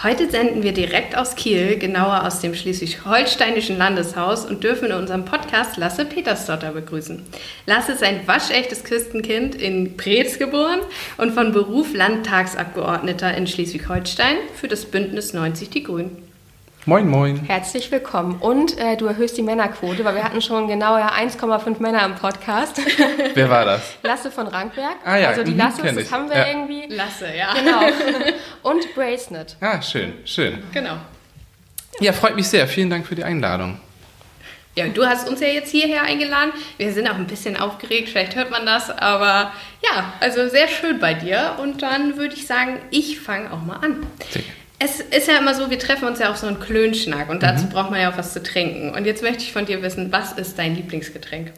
Heute senden wir direkt aus Kiel, genauer aus dem schleswig-holsteinischen Landeshaus und dürfen in unserem Podcast Lasse Petersdotter begrüßen. Lasse ist ein waschechtes Küstenkind in Preetz geboren und von Beruf Landtagsabgeordneter in Schleswig-Holstein für das Bündnis 90 Die Grünen. Moin, moin. Herzlich willkommen. Und äh, du erhöhst die Männerquote, weil wir hatten schon genau 1,5 Männer im Podcast. Wer war das? Lasse von Rankberg. Ah ja, Also die mhm, Lasse, kenn das ich. haben wir Ja. irgendwie. Lasse, ja. Genau. Und Bracenet. Ah, schön, schön. Genau. Ja, freut mich sehr. Vielen Dank für die Einladung. Ja, du hast uns ja jetzt hierher eingeladen. Wir sind auch ein bisschen aufgeregt, vielleicht hört man das, aber ja, also sehr schön bei dir. Und dann würde ich sagen, ich fange auch mal an. Sehr. Es ist ja immer so, wir treffen uns ja auf so einen Klönschnack und dazu braucht man ja auch was zu trinken. Und jetzt möchte ich von dir wissen, was ist dein Lieblingsgetränk?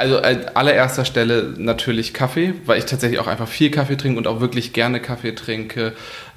Also an allererster Stelle natürlich Kaffee, weil ich tatsächlich auch einfach viel Kaffee trinke und auch wirklich gerne Kaffee trinke.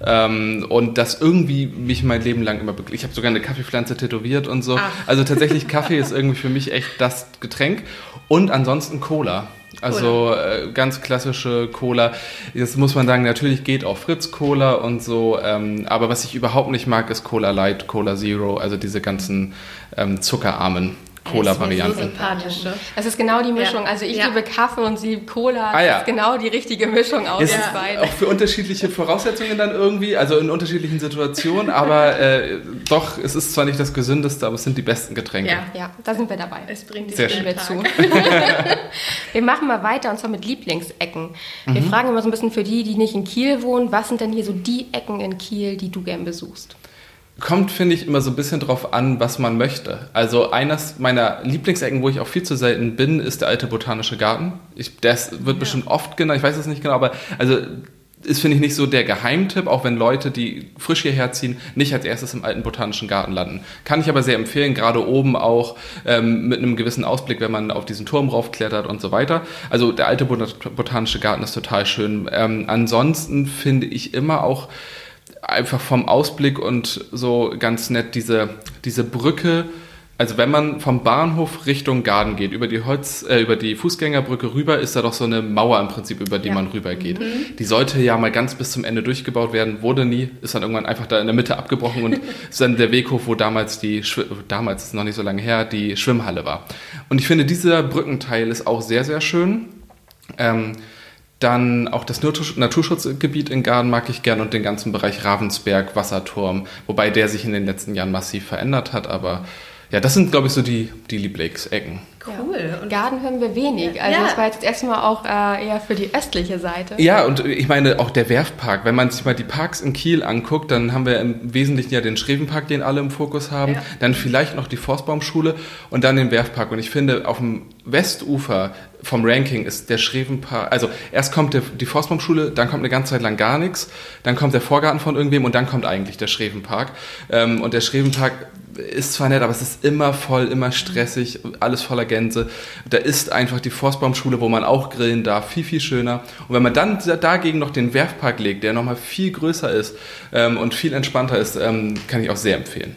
Ähm, und das irgendwie mich mein Leben lang immer begleitet. Ich habe sogar eine Kaffeepflanze tätowiert und so. Ach. Also tatsächlich Kaffee ist irgendwie für mich echt das Getränk. Und ansonsten Cola. Also äh, ganz klassische Cola. Jetzt muss man sagen, natürlich geht auch Fritz Cola und so. Ähm, aber was ich überhaupt nicht mag, ist Cola Light, Cola Zero, also diese ganzen ähm, zuckerarmen Cola-Varianten. sympathisch, ne? Das ist genau die Mischung. Ja. Also ich Ja. liebe Kaffee und sie Cola. Ah, ja. Das ist genau die richtige Mischung aus Ist uns beiden. auch für unterschiedliche Voraussetzungen dann irgendwie, also in unterschiedlichen Situationen, aber äh, doch, es ist zwar nicht das gesündeste, aber es sind die besten Getränke. Ja. Ja, da sind wir dabei. Es bringt dich Sehr schön. den wir zu. wir machen mal weiter und zwar mit Lieblingsecken. Wir Mhm. fragen immer so ein bisschen für die, die nicht in Kiel wohnen, was sind denn hier so die Ecken in Kiel, die du gern besuchst? Kommt, finde ich, immer so ein bisschen drauf an, was man möchte. Also eines meiner Lieblingsecken, wo ich auch viel zu selten bin, ist der alte botanische Garten. Ich, das wird bestimmt oft genannt, ich weiß es nicht genau, aber also ist, finde ich, nicht so der Geheimtipp, auch wenn Leute, die frisch hierher ziehen, nicht als erstes im alten botanischen Garten landen. Kann ich aber sehr empfehlen, gerade oben auch ähm, mit einem gewissen Ausblick, wenn man auf diesen Turm raufklettert und so weiter. Also der alte Bot- botanische Garten ist total schön. Ähm, ansonsten finde ich immer auch einfach vom Ausblick und so ganz nett diese, diese Brücke. Also wenn man vom Bahnhof Richtung Garten geht, über die Holz, äh, über die Fußgängerbrücke rüber, ist da doch so eine Mauer im Prinzip, über die Ja. man rüber geht. Die sollte ja mal ganz bis zum Ende durchgebaut werden, wurde nie, ist dann irgendwann einfach da in der Mitte abgebrochen und ist dann der Weghof, wo damals die, damals ist noch nicht so lange her, die Schwimmhalle war. Und ich finde, dieser Brückenteil ist auch sehr, sehr schön. Ähm, dann auch das Natur- Naturschutzgebiet in Garden mag ich gern und den ganzen Bereich Ravensberg, Wasserturm, wobei der sich in den letzten Jahren massiv verändert hat. Aber ja, das sind, glaube ich, so die, die Lieblingsecken. Cool. Und Garten hören wir wenig. Also Ja. das war jetzt das erste Mal auch äh, eher für die östliche Seite. Ja, und ich meine auch der Werftpark. Wenn man sich mal die Parks in Kiel anguckt, dann haben wir im Wesentlichen ja den Schrevenpark, den alle im Fokus haben, Ja. dann vielleicht noch die Forstbaumschule und dann den Werftpark. Und ich finde, auf dem Westufer vom Ranking ist der Schrevenpark, also erst kommt der, die Forstbaumschule, dann kommt eine ganze Zeit lang gar nichts, dann kommt der Vorgarten von irgendwem und dann kommt eigentlich der Schrevenpark. Ähm, und der Schrevenpark ist zwar nett, aber es ist immer voll, immer stressig, alles voller Gänse. Da ist einfach die Forstbaumschule, wo man auch grillen darf, viel, viel schöner. Und wenn man dann dagegen noch den Werfpark legt, der nochmal viel größer ist ähm, und viel entspannter ist, ähm, kann ich auch sehr empfehlen.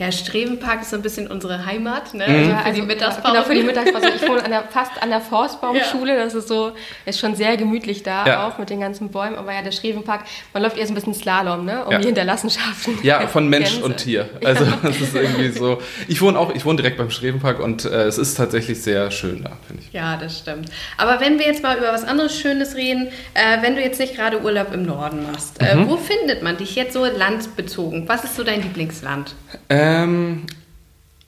Ja, Strevenpark ist so ein bisschen unsere Heimat, ne? Mhm. Also Ja, für die Mittagspause. Genau, für die Mittagspause. Ich wohne an der, fast an der Forstbaumschule. Das ist so, ist schon sehr gemütlich da, Ja. auch mit den ganzen Bäumen. Aber ja, der Schrevenpark, man läuft eher so ein bisschen Slalom, ne? Um Ja. die Hinterlassenschaften. Ja, von Mensch Gänse. und Tier. Also es ist irgendwie so. Ich wohne auch, ich wohne direkt beim Schrevenpark und äh, es ist tatsächlich sehr schön da, finde ich. Ja, das stimmt. Aber wenn wir jetzt mal über was anderes Schönes reden, äh, wenn du jetzt nicht gerade Urlaub im Norden machst, äh, wo findet man dich jetzt so landbezogen? Was ist so dein Lieblingsland? Ähm,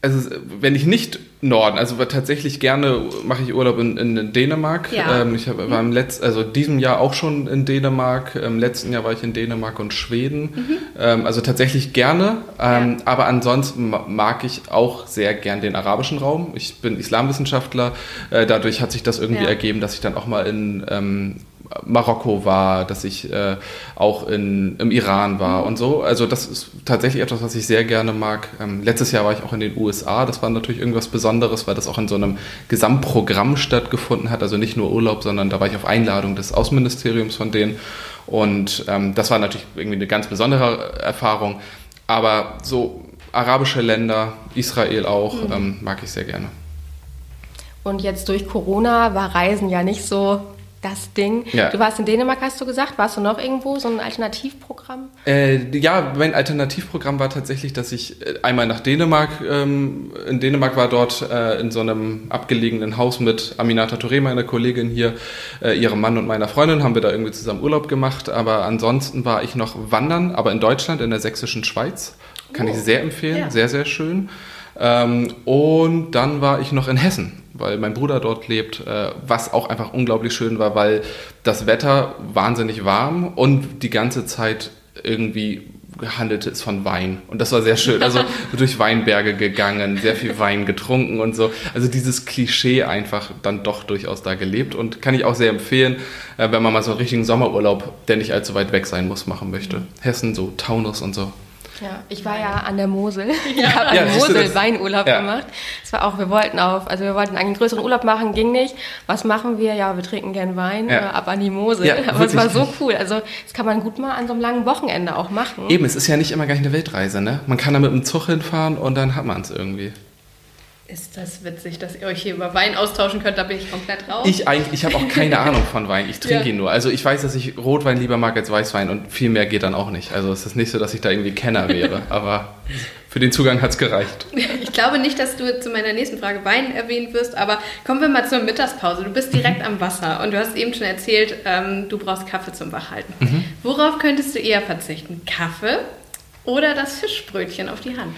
also wenn ich nicht Norden, also tatsächlich gerne mache ich Urlaub in, in Dänemark. Ja. Ähm, ich hab, war im letzten, also diesem Jahr auch schon in Dänemark. Im letzten Jahr war ich in Dänemark und Schweden. Ähm, also tatsächlich gerne. Ähm, Aber ansonsten ma- mag ich auch sehr gern den arabischen Raum. Ich bin Islamwissenschaftler. Äh, dadurch hat sich das irgendwie Ja. ergeben, dass ich dann auch mal in ähm, Marokko war, dass ich äh, auch in, im Iran war und so. Also das ist tatsächlich etwas, was ich sehr gerne mag. Ähm, letztes Jahr war ich auch in den USA. Das war natürlich irgendwas Besonderes, weil das auch in so einem Gesamtprogramm stattgefunden hat. Also nicht nur Urlaub, sondern da war ich auf Einladung des Außenministeriums von denen. Und ähm, das war natürlich irgendwie eine ganz besondere Erfahrung. Aber so arabische Länder, Israel auch, ähm, mag ich sehr gerne. Und jetzt durch Corona war Reisen ja nicht so das Ding. Ja. Du warst in Dänemark, hast du gesagt. Warst du noch irgendwo, so ein Alternativprogramm? Äh, ja, mein Alternativprogramm war tatsächlich, dass ich äh, einmal nach Dänemark, ähm, in Dänemark war dort äh, in so einem abgelegenen Haus mit Aminata Touré, meiner Kollegin hier, äh, ihrem Mann und meiner Freundin, haben wir da irgendwie zusammen Urlaub gemacht. Aber ansonsten war ich noch wandern, aber in Deutschland, in der sächsischen Schweiz. Kann oh. ich sehr empfehlen, ja. sehr, sehr schön. Ähm, und dann war ich noch in Hessen weil mein Bruder dort lebt, äh, was auch einfach unglaublich schön war, weil das Wetter wahnsinnig warm und die ganze Zeit irgendwie handelte es von Wein. Und das war sehr schön. Also durch Weinberge gegangen, sehr viel Wein getrunken und so. Also dieses Klischee einfach dann doch durchaus da gelebt und kann ich auch sehr empfehlen, äh, wenn man mal so einen richtigen Sommerurlaub, der nicht allzu weit weg sein muss, machen möchte. Hessen, so Taunus und so. Ja, ich war ja an der Mosel. Ja. Ich habe an der Mosel Weinurlaub ja. gemacht. Das war auch, wir wollten auf, also wir wollten einen größeren Urlaub machen, ging nicht. Was machen wir? Ja, wir trinken gern Wein, ja. ab an die Mosel. Ja, Aber es war so cool. Also das kann man gut mal an so einem langen Wochenende auch machen. Eben, es ist ja nicht immer gleich eine Weltreise, ne? Man kann da mit dem Zug hinfahren und dann hat man es irgendwie. Ist das witzig, dass ihr euch hier über Wein austauschen könnt? Da bin ich komplett raus. Ich, ich habe auch keine Ahnung von Wein. Ich trinke ja. ihn nur. Also ich weiß, dass ich Rotwein lieber mag als Weißwein und viel mehr geht dann auch nicht. Also es ist nicht so, dass ich da irgendwie Kenner wäre. aber für den Zugang hat es gereicht. Ich glaube nicht, dass du zu meiner nächsten Frage Wein erwähnen wirst, aber kommen wir mal zur Mittagspause. Du bist direkt mhm. am Wasser und du hast eben schon erzählt, ähm, du brauchst Kaffee zum Wachhalten. Mhm. Worauf könntest du eher verzichten? Kaffee oder das Fischbrötchen auf die Hand?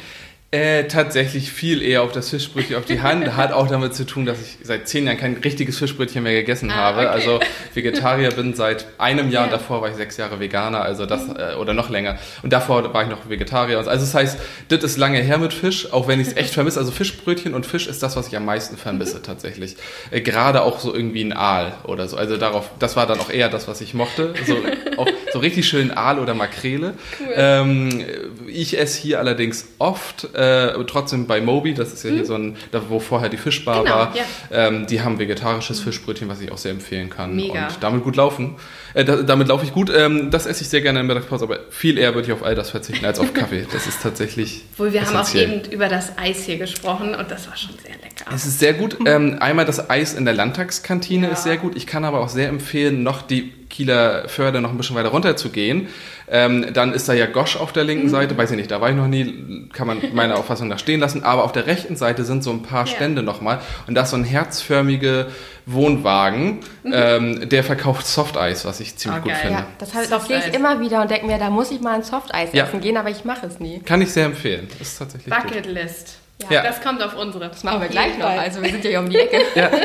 Äh, tatsächlich viel eher auf das Fischbrötchen auf die Hand. Hat auch damit zu tun, dass ich seit zehn Jahren kein richtiges Fischbrötchen mehr gegessen ah, habe. Okay. Also Vegetarier bin seit einem Jahr ja. und davor war ich sechs Jahre Veganer, also das mhm. äh, oder noch länger. Und davor war ich noch Vegetarier. Also das heißt, das ist lange her mit Fisch, auch wenn ich es echt vermisse. Also Fischbrötchen und Fisch ist das, was ich am meisten vermisse mhm. tatsächlich. Äh, Gerade auch so irgendwie ein Aal oder so. Also darauf, das war dann auch eher das, was ich mochte. So, auch, so richtig schön Aal oder Makrele. Cool. Ähm, ich esse hier allerdings oft äh, trotzdem bei Moby, das ist ja hm. hier so ein, da wo vorher die Fischbar genau, war, ja. ähm, die haben vegetarisches hm. Fischbrötchen, was ich auch sehr empfehlen kann. Mega. Und damit gut laufen. Äh, da, damit laufe ich gut. Ähm, das esse ich sehr gerne in der Mittagspause, aber viel eher würde ich auf all das verzichten als auf Kaffee. Das ist tatsächlich. Wohl, wir essentiell. haben auch eben über das Eis hier gesprochen und das war schon sehr lecker. Es ist sehr gut. Ähm, einmal das Eis in der Landtagskantine ja. ist sehr gut. Ich kann aber auch sehr empfehlen, noch die Kieler Förde noch ein bisschen weiter runter zu gehen. Ähm, dann ist da ja Gosch auf der linken mhm. Seite, weiß ich nicht, da war ich noch nie, kann man meiner Auffassung nach stehen lassen. Aber auf der rechten Seite sind so ein paar ja. Stände nochmal und da ist so ein herzförmige Wohnwagen, mhm. ähm, der verkauft Softeis, was ich ziemlich oh, gut finde. Ja, das, das sehe ich immer wieder und denke mir, da muss ich mal ein Softeis ja. essen gehen, aber ich mache es nie. Kann ich sehr empfehlen. Das ist tatsächlich Bucketlist. Ja, ja, das kommt auf unsere. Das machen wir gleich noch. Also wir sind ja hier um die Ecke. ja.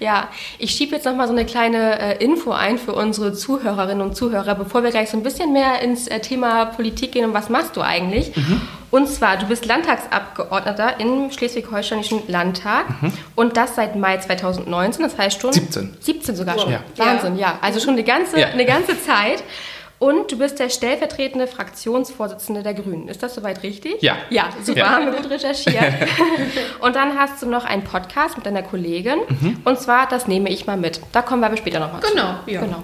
Ja, ich schiebe jetzt noch mal so eine kleine äh, Info ein für unsere Zuhörerinnen und Zuhörer, bevor wir gleich so ein bisschen mehr ins äh, Thema Politik gehen und was machst du eigentlich? Mhm. Und zwar, du bist Landtagsabgeordneter im Schleswig-Holsteinischen Landtag mhm. und das seit Mai 2019, das heißt schon 17. 17 sogar schon. Ja. Wahnsinn, ja. Also schon eine ganze, ja. eine ganze Zeit. Und du bist der stellvertretende Fraktionsvorsitzende der Grünen. Ist das soweit richtig? Ja. Ja, super, ja. haben wir gut recherchiert. und dann hast du noch einen Podcast mit deiner Kollegin. Mhm. Und zwar, das nehme ich mal mit. Da kommen wir aber später nochmal genau, zu. Ja. Genau.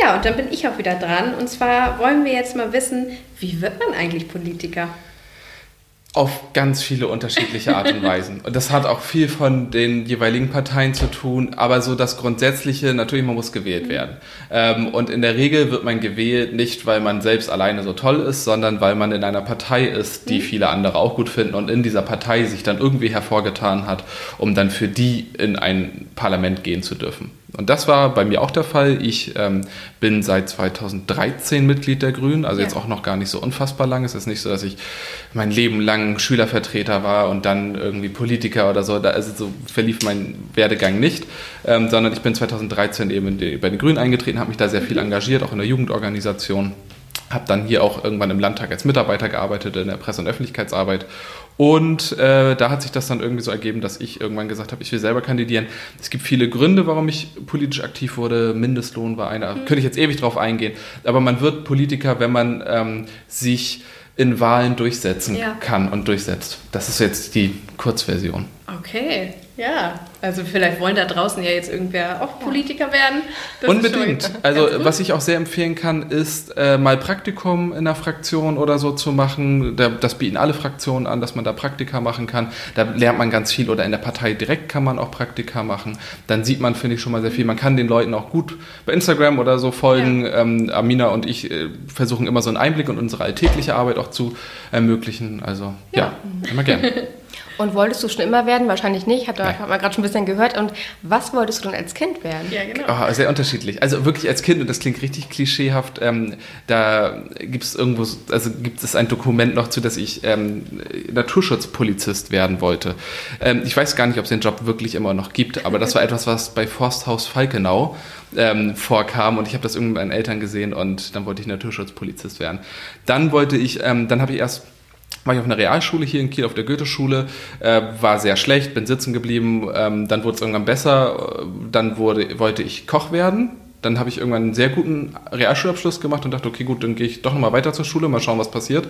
Ja, und dann bin ich auch wieder dran. Und zwar wollen wir jetzt mal wissen, wie wird man eigentlich Politiker? Auf ganz viele unterschiedliche Art und Weisen. Und das hat auch viel von den jeweiligen Parteien zu tun, aber so das Grundsätzliche, natürlich, man muss gewählt werden. Ähm, und in der Regel wird man gewählt nicht, weil man selbst alleine so toll ist, sondern weil man in einer Partei ist, die mhm. viele andere auch gut finden und in dieser Partei sich dann irgendwie hervorgetan hat, um dann für die in ein Parlament gehen zu dürfen. Und das war bei mir auch der Fall. Ich ähm, bin seit 2013 Mitglied der Grünen, also ja. jetzt auch noch gar nicht so unfassbar lang. Es ist nicht so, dass ich mein Leben lang Schülervertreter war und dann irgendwie Politiker oder so. Da, also so verlief mein Werdegang nicht, ähm, sondern ich bin 2013 eben die, bei den Grünen eingetreten, habe mich da sehr viel mhm. engagiert, auch in der Jugendorganisation habe dann hier auch irgendwann im Landtag als Mitarbeiter gearbeitet in der Presse- und Öffentlichkeitsarbeit und äh, da hat sich das dann irgendwie so ergeben, dass ich irgendwann gesagt habe, ich will selber kandidieren. Es gibt viele Gründe, warum ich politisch aktiv wurde. Mindestlohn war einer. Mhm. Könnte ich jetzt ewig drauf eingehen. Aber man wird Politiker, wenn man ähm, sich in Wahlen durchsetzen ja. kann und durchsetzt. Das ist jetzt die Kurzversion. Okay, ja. Also vielleicht wollen da draußen ja jetzt irgendwer auch Politiker werden. Das Unbedingt. Also was ich auch sehr empfehlen kann, ist äh, mal Praktikum in der Fraktion oder so zu machen. das bieten alle Fraktionen an, dass man da Praktika machen kann. Da lernt man ganz viel oder in der Partei direkt kann man auch Praktika machen. Dann sieht man, finde ich, schon mal sehr viel. Man kann den Leuten auch gut bei Instagram oder so folgen. Ja. Ähm, Amina und ich äh, versuchen immer so einen Einblick in unsere alltägliche Arbeit auch zu ermöglichen. Also ja, ja immer gerne. Und wolltest du schon immer werden? Wahrscheinlich nicht, hat, hat man gerade schon ein bisschen gehört. Und was wolltest du denn als Kind werden? Ja, genau. Oh, sehr unterschiedlich. Also wirklich als Kind, und das klingt richtig klischeehaft, ähm, da gibt es irgendwo, also gibt es ein Dokument noch zu, dass ich ähm, Naturschutzpolizist werden wollte. Ähm, ich weiß gar nicht, ob es den Job wirklich immer noch gibt, aber das war etwas, was bei Forsthaus Falkenau ähm, vorkam und ich habe das irgendwie bei meinen Eltern gesehen und dann wollte ich Naturschutzpolizist werden. Dann wollte ich, ähm, dann habe ich erst war ich auf einer Realschule hier in Kiel, auf der Goethe-Schule, äh, war sehr schlecht, bin sitzen geblieben, ähm, dann wurde es irgendwann besser, dann wurde, wollte ich Koch werden, dann habe ich irgendwann einen sehr guten Realschulabschluss gemacht und dachte, okay, gut, dann gehe ich doch nochmal weiter zur Schule, mal schauen, was passiert.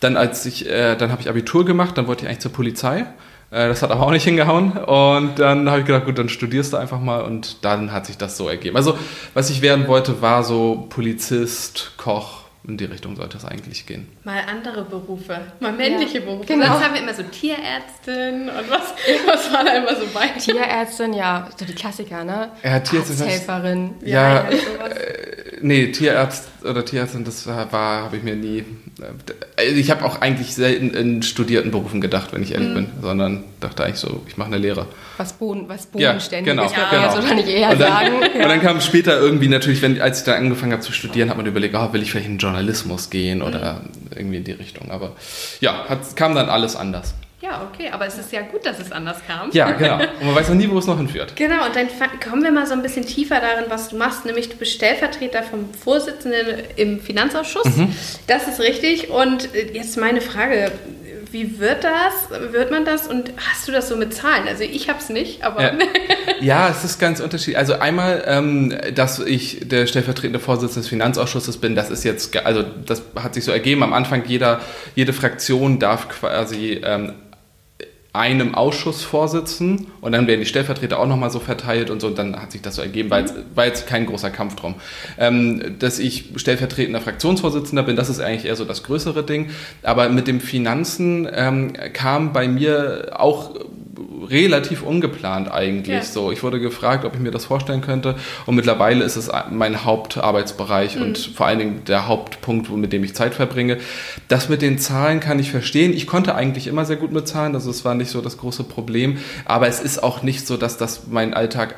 Dann als ich, äh, dann habe ich Abitur gemacht, dann wollte ich eigentlich zur Polizei. Äh, das hat aber auch nicht hingehauen. Und dann habe ich gedacht, gut, dann studierst du einfach mal und dann hat sich das so ergeben. Also, was ich werden wollte, war so Polizist, Koch, in die Richtung sollte es eigentlich gehen. Mal andere Berufe, mal männliche ja, Berufe. Genau. Sonst haben wir immer so Tierärztin und was, was war da immer so bei? Tierärztin, ja, so die Klassiker, ne? Ja, Tierärztin. Arzthelferin. Ja, ja, ja nee, Tierarzt oder Tierärztin, das war, habe ich mir nie. Äh, ich habe auch eigentlich selten in studierten Berufen gedacht, wenn ich ehrlich mhm. bin, sondern dachte eigentlich so, ich mache eine Lehre. Was, Boden, was bodenständig ja, genau, ja, genau. Also nicht eher und dann, sagen. Und dann kam später irgendwie natürlich, wenn, als ich dann angefangen habe zu studieren, hat man überlegt, oh, will ich vielleicht in Journalismus gehen oder mhm. irgendwie in die Richtung. Aber ja, hat, kam dann alles anders. Ja, okay, aber es ist ja gut, dass es anders kam. Ja, genau. Und man weiß noch nie, wo es noch hinführt. Genau, und dann kommen wir mal so ein bisschen tiefer darin, was du machst. Nämlich du bist Stellvertreter vom Vorsitzenden im Finanzausschuss. Mhm. Das ist richtig. Und äh, jetzt meine Frage. Wie wird das? Wird man das? Und hast du das so mit Zahlen? Also ich habe es nicht, aber... Ja. ja. es ist ganz unterschiedlich. Also einmal, ähm, dass ich der stellvertretende Vorsitzende des Finanzausschusses bin, das ist jetzt, also das hat sich so ergeben. Am Anfang jeder, jede Fraktion darf quasi ähm, einem Ausschuss vorsitzen und dann werden die Stellvertreter auch nochmal so verteilt und so und dann hat sich das so ergeben, weil es war jetzt kein großer Kampf drum. Ähm, dass ich stellvertretender Fraktionsvorsitzender bin, das ist eigentlich eher so das größere Ding, aber mit dem Finanzen ähm, kam bei mir auch relativ ungeplant eigentlich ja. so. Ich wurde gefragt, ob ich mir das vorstellen könnte und mittlerweile ist es mein Hauptarbeitsbereich mhm. und vor allen Dingen der Hauptpunkt, mit dem ich Zeit verbringe. Das mit den Zahlen kann ich verstehen. Ich konnte eigentlich immer sehr gut mit Zahlen, also es war nicht so das große Problem, aber es ist auch nicht so, dass das mein Alltag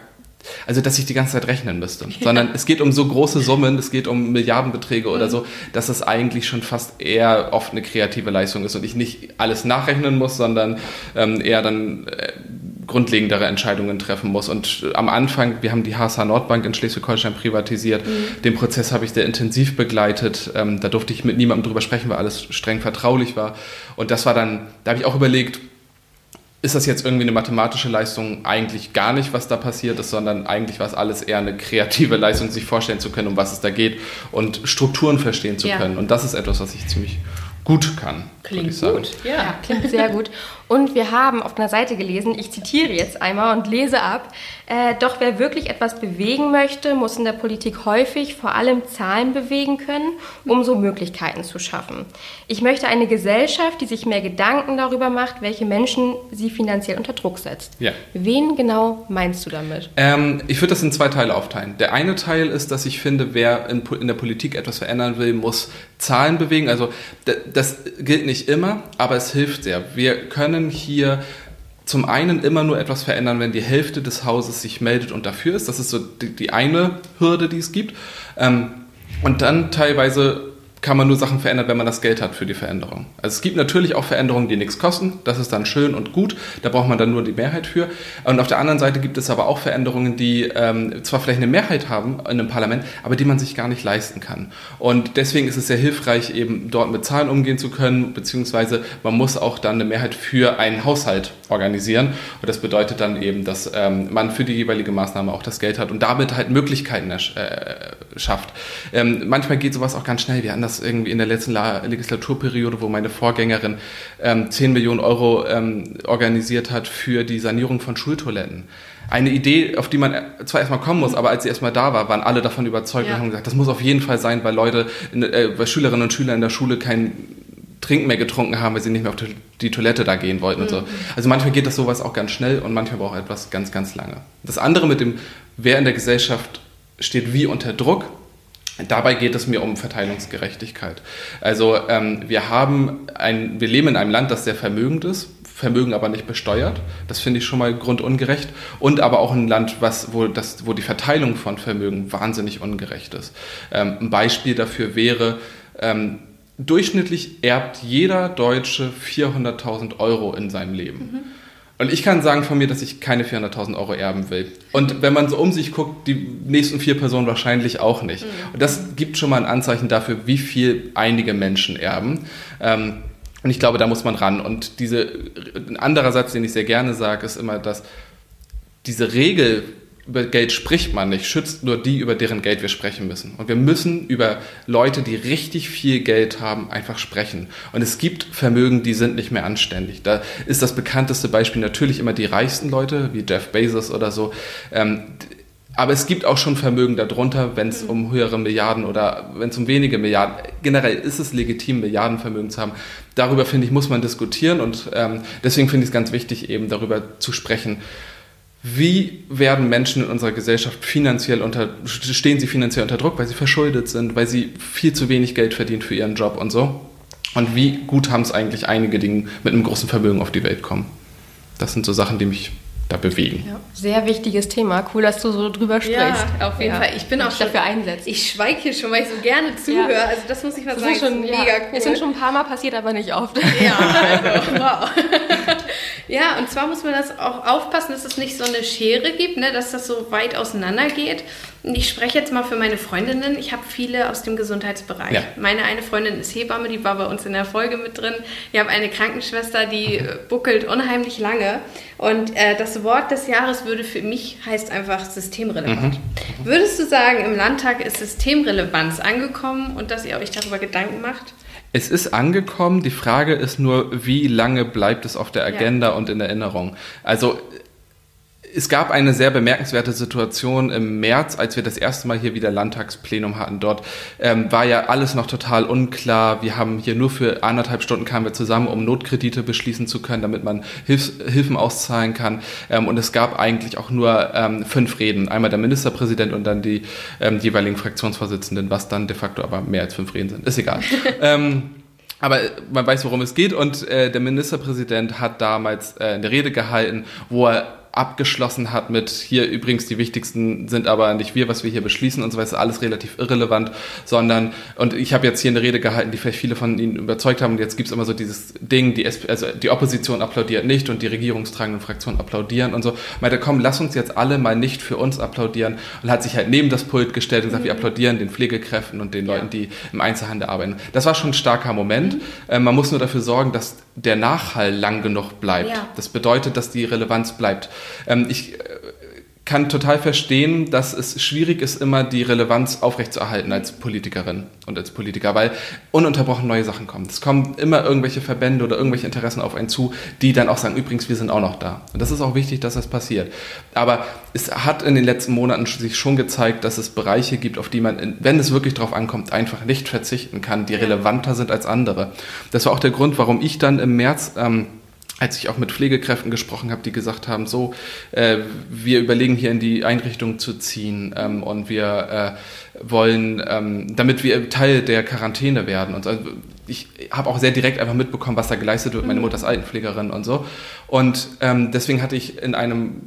also dass ich die ganze Zeit rechnen müsste, sondern es geht um so große Summen, es geht um Milliardenbeträge mhm. oder so, dass es eigentlich schon fast eher oft eine kreative Leistung ist und ich nicht alles nachrechnen muss, sondern ähm, eher dann äh, grundlegendere Entscheidungen treffen muss. Und am Anfang, wir haben die HSH Nordbank in Schleswig-Holstein privatisiert. Mhm. Den Prozess habe ich sehr intensiv begleitet. Ähm, da durfte ich mit niemandem drüber sprechen, weil alles streng vertraulich war. Und das war dann, da habe ich auch überlegt, ist das jetzt irgendwie eine mathematische Leistung? Eigentlich gar nicht, was da passiert ist, sondern eigentlich war es alles eher eine kreative Leistung, sich vorstellen zu können, um was es da geht und Strukturen verstehen zu ja. können. Und das ist etwas, was ich ziemlich gut kann. Klingt gut, ja. ja. Klingt sehr gut. Und wir haben auf einer Seite gelesen, ich zitiere jetzt einmal und lese ab, äh, doch wer wirklich etwas bewegen möchte, muss in der Politik häufig vor allem Zahlen bewegen können, um so Möglichkeiten zu schaffen. Ich möchte eine Gesellschaft, die sich mehr Gedanken darüber macht, welche Menschen sie finanziell unter Druck setzt. Ja. Wen genau meinst du damit? Ähm, ich würde das in zwei Teile aufteilen. Der eine Teil ist, dass ich finde, wer in, in der Politik etwas verändern will, muss Zahlen bewegen. Also das gilt nicht immer, aber es hilft sehr. Wir können hier zum einen immer nur etwas verändern, wenn die Hälfte des Hauses sich meldet und dafür ist. Das ist so die, die eine Hürde, die es gibt. Ähm, und dann teilweise kann man nur Sachen verändern, wenn man das Geld hat für die Veränderung. Also es gibt natürlich auch Veränderungen, die nichts kosten. Das ist dann schön und gut. Da braucht man dann nur die Mehrheit für. Und auf der anderen Seite gibt es aber auch Veränderungen, die ähm, zwar vielleicht eine Mehrheit haben in einem Parlament, aber die man sich gar nicht leisten kann. Und deswegen ist es sehr hilfreich, eben dort mit Zahlen umgehen zu können, beziehungsweise man muss auch dann eine Mehrheit für einen Haushalt organisieren. Und das bedeutet dann eben, dass ähm, man für die jeweilige Maßnahme auch das Geld hat und damit halt Möglichkeiten äh, schafft. Ähm, manchmal geht sowas auch ganz schnell. Hatten das irgendwie in der letzten Legislaturperiode, wo meine Vorgängerin ähm, 10 Millionen Euro ähm, organisiert hat für die Sanierung von Schultoiletten eine Idee, auf die man zwar erstmal kommen muss, aber als sie erstmal da war, waren alle davon überzeugt ja. und haben gesagt, das muss auf jeden Fall sein, weil Leute, äh, weil Schülerinnen und Schüler in der Schule kein Trinken mehr getrunken haben, weil sie nicht mehr auf die Toilette da gehen wollten mhm. und so. Mhm. Also manchmal geht das sowas auch ganz schnell und manchmal braucht etwas ganz, ganz lange. Das andere mit dem, wer in der Gesellschaft steht wie unter Druck, Dabei geht es mir um Verteilungsgerechtigkeit. Also ähm, wir haben ein, wir leben in einem Land, das sehr vermögend ist, Vermögen aber nicht besteuert. Das finde ich schon mal grundungerecht. Und aber auch ein Land, was, wo, das, wo die Verteilung von Vermögen wahnsinnig ungerecht ist. Ähm, ein Beispiel dafür wäre, ähm, durchschnittlich erbt jeder Deutsche 400.000 Euro in seinem Leben. Mhm. Und ich kann sagen von mir, dass ich keine 400.000 Euro erben will. Und wenn man so um sich guckt, die nächsten vier Personen wahrscheinlich auch nicht. Mhm. Und das gibt schon mal ein Anzeichen dafür, wie viel einige Menschen erben. Ähm, und ich glaube, da muss man ran. Und diese, ein anderer Satz, den ich sehr gerne sage, ist immer, dass diese Regel, über Geld spricht man nicht, schützt nur die, über deren Geld wir sprechen müssen. Und wir müssen über Leute, die richtig viel Geld haben, einfach sprechen. Und es gibt Vermögen, die sind nicht mehr anständig. Da ist das bekannteste Beispiel natürlich immer die reichsten Leute, wie Jeff Bezos oder so. Ähm, aber es gibt auch schon Vermögen darunter, wenn es um höhere Milliarden oder wenn es um wenige Milliarden, generell ist es legitim, Milliardenvermögen zu haben. Darüber, finde ich, muss man diskutieren und ähm, deswegen finde ich es ganz wichtig, eben darüber zu sprechen, wie werden Menschen in unserer Gesellschaft finanziell unter, stehen sie finanziell unter Druck, weil sie verschuldet sind, weil sie viel zu wenig Geld verdienen für ihren Job und so. Und wie gut haben es eigentlich einige, die mit einem großen Vermögen auf die Welt kommen. Das sind so Sachen, die mich da bewegen. Ja, sehr wichtiges Thema. Cool, dass du so drüber sprichst. Ja, auf jeden ja. Fall. Ich bin auch schon, dafür einsetzt. Ich schweige hier schon, weil ich so gerne zuhöre. Ja. Also das muss ich mal das sagen. Schon, mega cool. Es sind schon ein paar Mal passiert, aber nicht oft. Ja, also, wow. ja, und zwar muss man das auch aufpassen, dass es nicht so eine Schere gibt, ne, dass das so weit auseinander geht. Ich spreche jetzt mal für meine Freundinnen. Ich habe viele aus dem Gesundheitsbereich. Ja. Meine eine Freundin ist Hebamme, die war bei uns in der Folge mit drin. Ich habe eine Krankenschwester, die mhm. buckelt unheimlich lange. Und äh, das Wort des Jahres würde für mich heißt einfach systemrelevant. Mhm. Würdest du sagen, im Landtag ist Systemrelevanz angekommen und dass ihr euch darüber Gedanken macht? Es ist angekommen. Die Frage ist nur, wie lange bleibt es auf der Agenda ja. und in Erinnerung? Also es gab eine sehr bemerkenswerte Situation im März, als wir das erste Mal hier wieder Landtagsplenum hatten. Dort ähm, war ja alles noch total unklar. Wir haben hier nur für anderthalb Stunden kamen wir zusammen, um Notkredite beschließen zu können, damit man Hilfs Hilfen auszahlen kann. Ähm, und es gab eigentlich auch nur ähm, fünf Reden. Einmal der Ministerpräsident und dann die ähm, jeweiligen Fraktionsvorsitzenden, was dann de facto aber mehr als fünf Reden sind. Ist egal. Ähm, aber man weiß, worum es geht. Und äh, der Ministerpräsident hat damals äh, eine Rede gehalten, wo er abgeschlossen hat mit hier übrigens die wichtigsten sind aber nicht wir, was wir hier beschließen und so weiter, alles relativ irrelevant, sondern und ich habe jetzt hier eine Rede gehalten, die vielleicht viele von Ihnen überzeugt haben und jetzt gibt es immer so dieses Ding, die, also die Opposition applaudiert nicht und die regierungstragenden Fraktionen applaudieren und so. Meinte, komm, lass uns jetzt alle mal nicht für uns applaudieren und hat sich halt neben das Pult gestellt und gesagt, mhm. wir applaudieren den Pflegekräften und den. Leuten, die im Einzelhandel arbeiten. Das war schon ein starker Moment. Mhm. Äh, man muss nur dafür sorgen, dass der Nachhall lang genug bleibt. Ja. Das bedeutet, dass die Relevanz bleibt. Ähm, ich äh, kann total verstehen, dass es schwierig ist, immer die Relevanz aufrechtzuerhalten als Politikerin und als Politiker, weil ununterbrochen neue Sachen kommen. Es kommen immer irgendwelche Verbände oder irgendwelche Interessen auf einen zu, die dann auch sagen, übrigens, wir sind auch noch da. Und das ist auch wichtig, dass das passiert. Aber es hat in den letzten Monaten sich schon gezeigt, dass es Bereiche gibt, auf die man, wenn es wirklich drauf ankommt, einfach nicht verzichten kann, die relevanter sind als andere. Das war auch der Grund, warum ich dann im März ähm, als ich auch mit Pflegekräften gesprochen habe, die gesagt haben, so, äh, wir überlegen hier in die Einrichtung zu ziehen ähm, und wir äh, wollen, ähm, damit wir Teil der Quarantäne werden. Und also ich habe auch sehr direkt einfach mitbekommen, was da geleistet wird. Meine mhm. Mutter ist Altenpflegerin und so. Und ähm, deswegen hatte ich in einem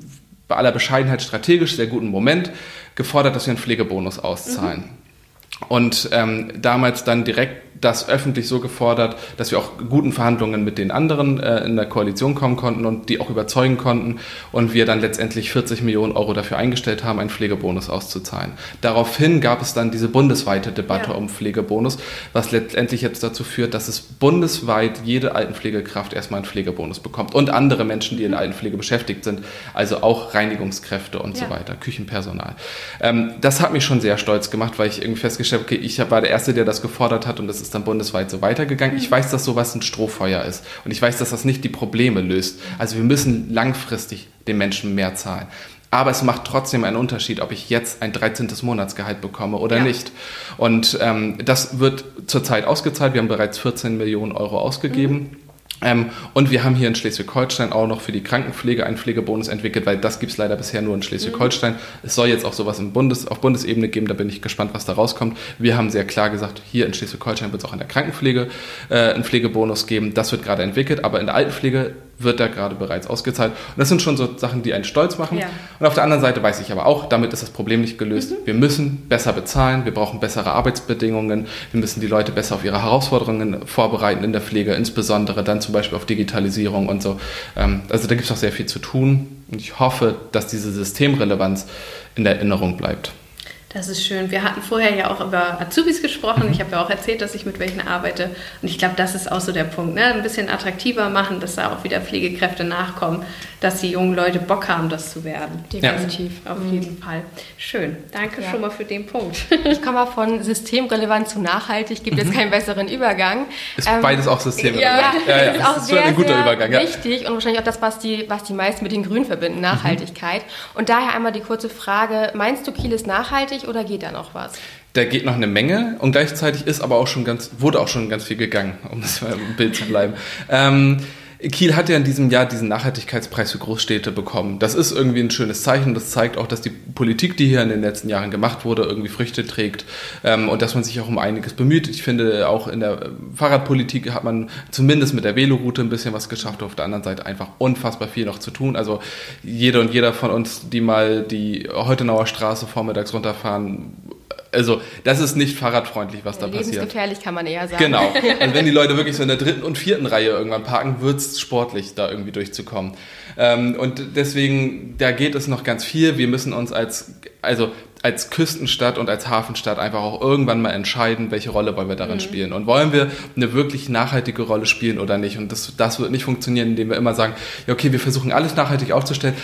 bei aller Bescheidenheit strategisch sehr guten Moment gefordert, dass wir einen Pflegebonus auszahlen. Mhm. und ähm, damals dann direkt das öffentlich so gefordert, dass wir auch guten Verhandlungen mit den anderen äh, in der Koalition kommen konnten und die auch überzeugen konnten und wir dann letztendlich 40 Millionen Euro dafür eingestellt haben, einen Pflegebonus auszuzahlen. Daraufhin gab es dann diese bundesweite Debatte ja. um Pflegebonus, was letztendlich jetzt dazu führt, dass es bundesweit jede Altenpflegekraft erstmal einen Pflegebonus bekommt und andere Menschen, die in der Altenpflege beschäftigt sind, also auch Reinigungskräfte und ja. so weiter, Küchenpersonal. Ähm, das hat mich schon sehr stolz gemacht, weil ich irgendwie festgestellt habe, okay, ich war der Erste, der das gefordert hat und das ist ist dann bundesweit so weitergegangen. Ich weiß, dass sowas ein Strohfeuer ist und ich weiß, dass das nicht die Probleme löst. Also wir müssen langfristig den Menschen mehr zahlen. Aber es macht trotzdem einen Unterschied, ob ich jetzt ein 13. Monatsgehalt bekomme oder ja. nicht. Und ähm, das wird zurzeit ausgezahlt. Wir haben bereits 14 Millionen Euro ausgegeben. Mhm. Ähm, und wir haben hier in Schleswig-Holstein auch noch für die Krankenpflege einen Pflegebonus entwickelt, weil das gibt es leider bisher nur in Schleswig-Holstein. Mhm. Es soll jetzt auch sowas im Bundes, auf Bundesebene geben, da bin ich gespannt, was da rauskommt. Wir haben sehr klar gesagt, hier in Schleswig-Holstein wird es auch in der Krankenpflege äh, einen Pflegebonus geben. Das wird gerade entwickelt, aber in der Altenpflege wird da gerade bereits ausgezahlt. Und das sind schon so Sachen, die einen stolz machen. Ja. Und auf der anderen Seite weiß ich aber auch, damit ist das Problem nicht gelöst. Mhm. Wir müssen besser bezahlen, wir brauchen bessere Arbeitsbedingungen, wir müssen die Leute besser auf ihre Herausforderungen vorbereiten in der Pflege, insbesondere dann zum Beispiel auf Digitalisierung und so. Ähm, also da gibt es noch sehr viel zu tun. Und ich hoffe, dass diese Systemrelevanz in der Erinnerung bleibt. Das ist schön. Wir hatten vorher ja auch über Azubis gesprochen. Mhm. Ich habe ja auch erzählt, dass ich mit welchen arbeite. Und ich glaube, das ist auch so der Punkt. Ne? Ein bisschen attraktiver machen, dass da auch wieder Pflegekräfte nachkommen, dass die jungen Leute Bock haben, das zu werden. Definitiv. Ja. Auf mhm. jeden Fall. Schön. Danke ja. schon mal für den Punkt. Ich komme mal von systemrelevant zu nachhaltig. Gibt jetzt mhm. keinen besseren Übergang. Ist ähm, beides auch systemrelevant. Ja, ja, ja, ist auch das ist sehr, ein guter sehr Übergang. Wichtig und wahrscheinlich auch das, was die, was die meisten mit den Grünen verbinden, Nachhaltigkeit. Mhm. Und daher einmal die kurze Frage, meinst du, Kiel ist nachhaltig oder geht da noch was? Da geht noch eine Menge und gleichzeitig ist aber auch schon ganz, wurde auch schon ganz viel gegangen, um mal im Bild zu bleiben. Ähm, Kiel hat ja in diesem Jahr diesen Nachhaltigkeitspreis für Großstädte bekommen. Das ist irgendwie ein schönes Zeichen. Das zeigt auch, dass die Politik, die hier in den letzten Jahren gemacht wurde, irgendwie Früchte trägt ähm, und dass man sich auch um einiges bemüht. Ich finde, auch in der Fahrradpolitik hat man zumindest mit der Veloroute ein bisschen was geschafft. Auf der anderen Seite einfach unfassbar viel noch zu tun. Also jede und jeder von uns, die mal die Heutenauer Straße vormittags runterfahren, also das ist nicht fahrradfreundlich, was da passiert. Lebensgefährlich kann man eher sagen. Genau. Und wenn die Leute wirklich so in der dritten und vierten Reihe irgendwann parken, wird es sportlich, da irgendwie durchzukommen. Ähm, und deswegen, da geht es noch ganz viel. Wir müssen uns als, also als Küstenstadt und als Hafenstadt einfach auch irgendwann mal entscheiden, welche Rolle wollen wir darin mhm. spielen. Und wollen wir eine wirklich nachhaltige Rolle spielen oder nicht? Und das, das wird nicht funktionieren, indem wir immer sagen, ja, okay, wir versuchen alles nachhaltig aufzustellen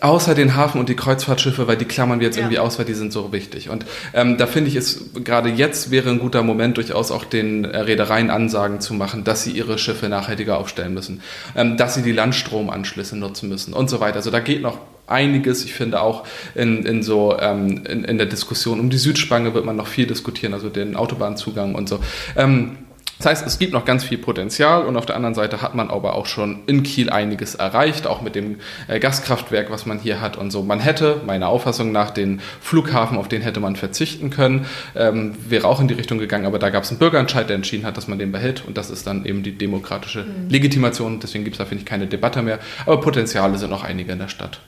Außer den Hafen und die Kreuzfahrtschiffe, weil die klammern wir jetzt ja. irgendwie aus, weil die sind so wichtig. Und ähm, da finde ich es gerade jetzt wäre ein guter Moment, durchaus auch den äh, Reedereien Ansagen zu machen, dass sie ihre Schiffe nachhaltiger aufstellen müssen, ähm, dass sie die Landstromanschlüsse nutzen müssen und so weiter. Also da geht noch einiges. Ich finde auch in, in so ähm, in, in der Diskussion um die Südspange wird man noch viel diskutieren, also den Autobahnzugang und so. Ähm, das heißt, es gibt noch ganz viel Potenzial und auf der anderen Seite hat man aber auch schon in Kiel einiges erreicht, auch mit dem äh, Gaskraftwerk, was man hier hat und so. Man hätte, meiner Auffassung nach, den Flughafen, auf den hätte man verzichten können, ähm, wäre auch in die Richtung gegangen, aber da gab es einen Bürgerentscheid, der entschieden hat, dass man den behält und das ist dann eben die demokratische mhm. Legitimation. Deswegen gibt es da, finde ich, keine Debatte mehr, aber Potenziale sind noch einige in der Stadt.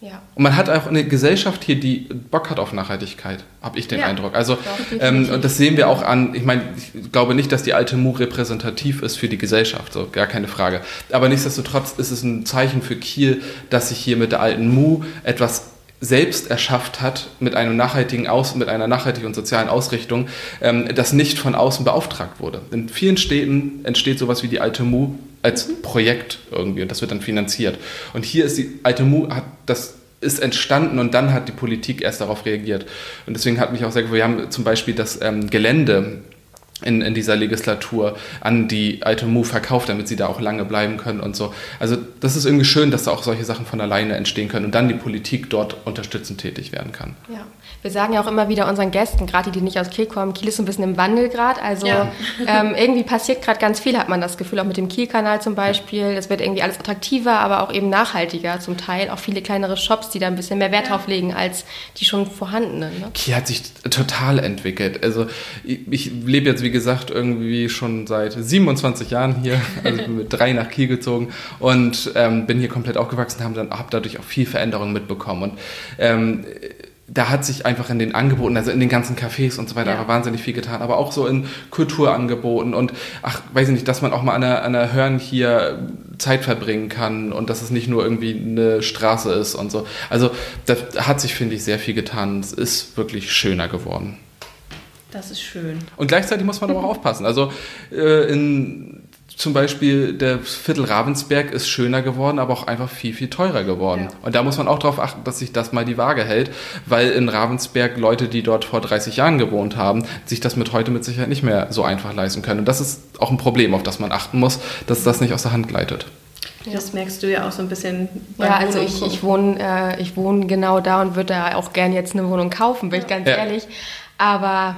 Ja. Und man hat auch eine Gesellschaft hier, die Bock hat auf Nachhaltigkeit, habe ich den ja. Eindruck. Also ähm, und das sehen wir auch an, ich meine, ich glaube nicht, dass die alte Mu repräsentativ ist für die Gesellschaft, so gar keine Frage. Aber nichtsdestotrotz ist es ein Zeichen für Kiel, dass sich hier mit der alten Mu etwas selbst erschafft hat mit einem nachhaltigen Aus, mit einer nachhaltigen und sozialen Ausrichtung, ähm, das nicht von außen beauftragt wurde. In vielen Städten entsteht sowas wie die alte Mu als Projekt irgendwie und das wird dann finanziert. Und hier ist die alte Mu, hat das ist entstanden und dann hat die Politik erst darauf reagiert. Und deswegen hat mich auch sehr gefreut, wir haben zum Beispiel das ähm, Gelände in, in dieser Legislatur an die alte Mu verkauft, damit sie da auch lange bleiben können und so. Also das ist irgendwie schön, dass da auch solche Sachen von alleine entstehen können und dann die Politik dort unterstützend tätig werden kann. Ja. Wir sagen ja auch immer wieder unseren Gästen, gerade die, die nicht aus Kiel kommen, Kiel ist so ein bisschen im Wandel gerade. Also ja. ähm, irgendwie passiert gerade ganz viel, hat man das Gefühl, auch mit dem Kiel-Kanal zum Beispiel. Es wird irgendwie alles attraktiver, aber auch eben nachhaltiger zum Teil. Auch viele kleinere Shops, die da ein bisschen mehr Wert ja. drauf legen als die schon vorhandenen. Ne? Kiel hat sich total entwickelt. Also ich, ich lebe jetzt, wie gesagt, irgendwie schon seit 27 Jahren hier. Also ich bin mit drei nach Kiel gezogen und ähm, bin hier komplett aufgewachsen, habe dann hab dadurch auch viel Veränderung mitbekommen. Und ähm, da hat sich einfach in den Angeboten, also in den ganzen Cafés und so weiter, ja. wahnsinnig viel getan, aber auch so in Kulturangeboten und ach, weiß ich nicht, dass man auch mal an einer, an einer Hörn hier Zeit verbringen kann und dass es nicht nur irgendwie eine Straße ist und so. Also da hat sich, finde ich, sehr viel getan. Es ist wirklich schöner geworden. Das ist schön. Und gleichzeitig muss man aber auch aufpassen. Also äh, in zum Beispiel der Viertel Ravensberg ist schöner geworden, aber auch einfach viel, viel teurer geworden. Ja. Und da muss man auch darauf achten, dass sich das mal die Waage hält, weil in Ravensberg Leute, die dort vor 30 Jahren gewohnt haben, sich das mit heute mit Sicherheit nicht mehr so einfach leisten können. Und das ist auch ein Problem, auf das man achten muss, dass das nicht aus der Hand gleitet. Das merkst du ja auch so ein bisschen. Ja, also ich, ich wohne äh, ich wohne genau da und würde da auch gerne jetzt eine Wohnung kaufen, bin ich ganz ja. ehrlich. Aber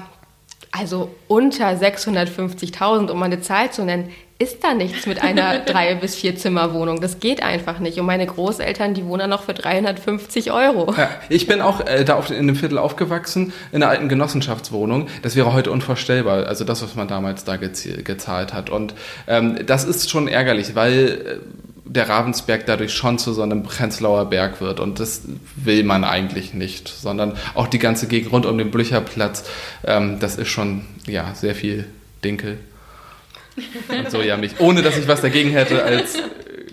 also unter 650.000, um mal eine Zahl zu nennen, ist da nichts mit einer drei bis vier Zimmer Wohnung. Das geht einfach nicht. Und meine Großeltern, die wohnen noch für 350 Euro. Ja, ich bin auch äh, da auf, in dem Viertel aufgewachsen, in einer alten Genossenschaftswohnung. Das wäre heute unvorstellbar. Also das, was man damals da gezahlt hat. Und ähm, das ist schon ärgerlich, weil äh, der Ravensberg dadurch schon zu so einem Prenzlauer Berg wird. Und das will man eigentlich nicht, sondern auch die ganze Gegend rund um den Blücherplatz, ähm, das ist schon ja, sehr viel Dinkel und Sojamilch, ohne dass ich was dagegen hätte als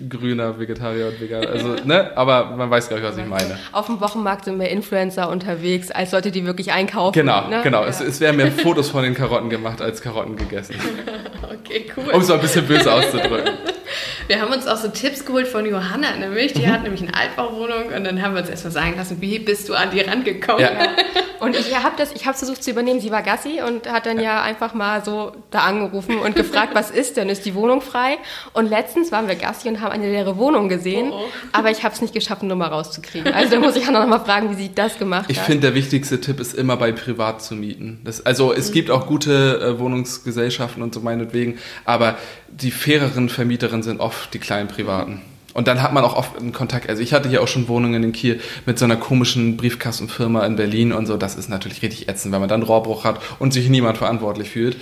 grüner Vegetarier und Veganer. Also, ne? Aber man weiß, glaube ich, was ich meine. Auf dem Wochenmarkt sind mehr Influencer unterwegs, als Leute, die wirklich einkaufen. Genau, ne? genau. Ja. Es, es werden mehr Fotos von den Karotten gemacht, als Karotten gegessen. okay, cool. Um es mal ein bisschen böse auszudrücken. Wir haben uns auch so Tipps geholt von Johanna, nämlich. Die mhm. hat nämlich eine Altbauwohnung und dann haben wir uns erstmal sagen lassen, wie bist du an die rangekommen? Ja. Und ich habe das, ich habe versucht zu übernehmen. Sie war Gassi und hat dann ja. ja einfach mal so da angerufen und gefragt, was ist denn? Ist die Wohnung frei? Und letztens waren wir Gassi und haben eine leere Wohnung gesehen, oh, oh. aber ich habe es nicht geschafft, eine Nummer rauszukriegen. Also da muss ich auch noch mal fragen, wie sie das gemacht ich hat. Ich finde, der wichtigste Tipp ist immer bei privat zu mieten. Das, also es mhm. gibt auch gute äh, Wohnungsgesellschaften und so meinetwegen, aber die faireren Vermieterinnen sind oft die kleinen privaten. Und dann hat man auch oft einen Kontakt. Also ich hatte hier auch schon Wohnungen in Kiel mit so einer komischen Briefkastenfirma in Berlin und so. Das ist natürlich richtig ätzend, wenn man dann Rohrbruch hat und sich niemand verantwortlich fühlt.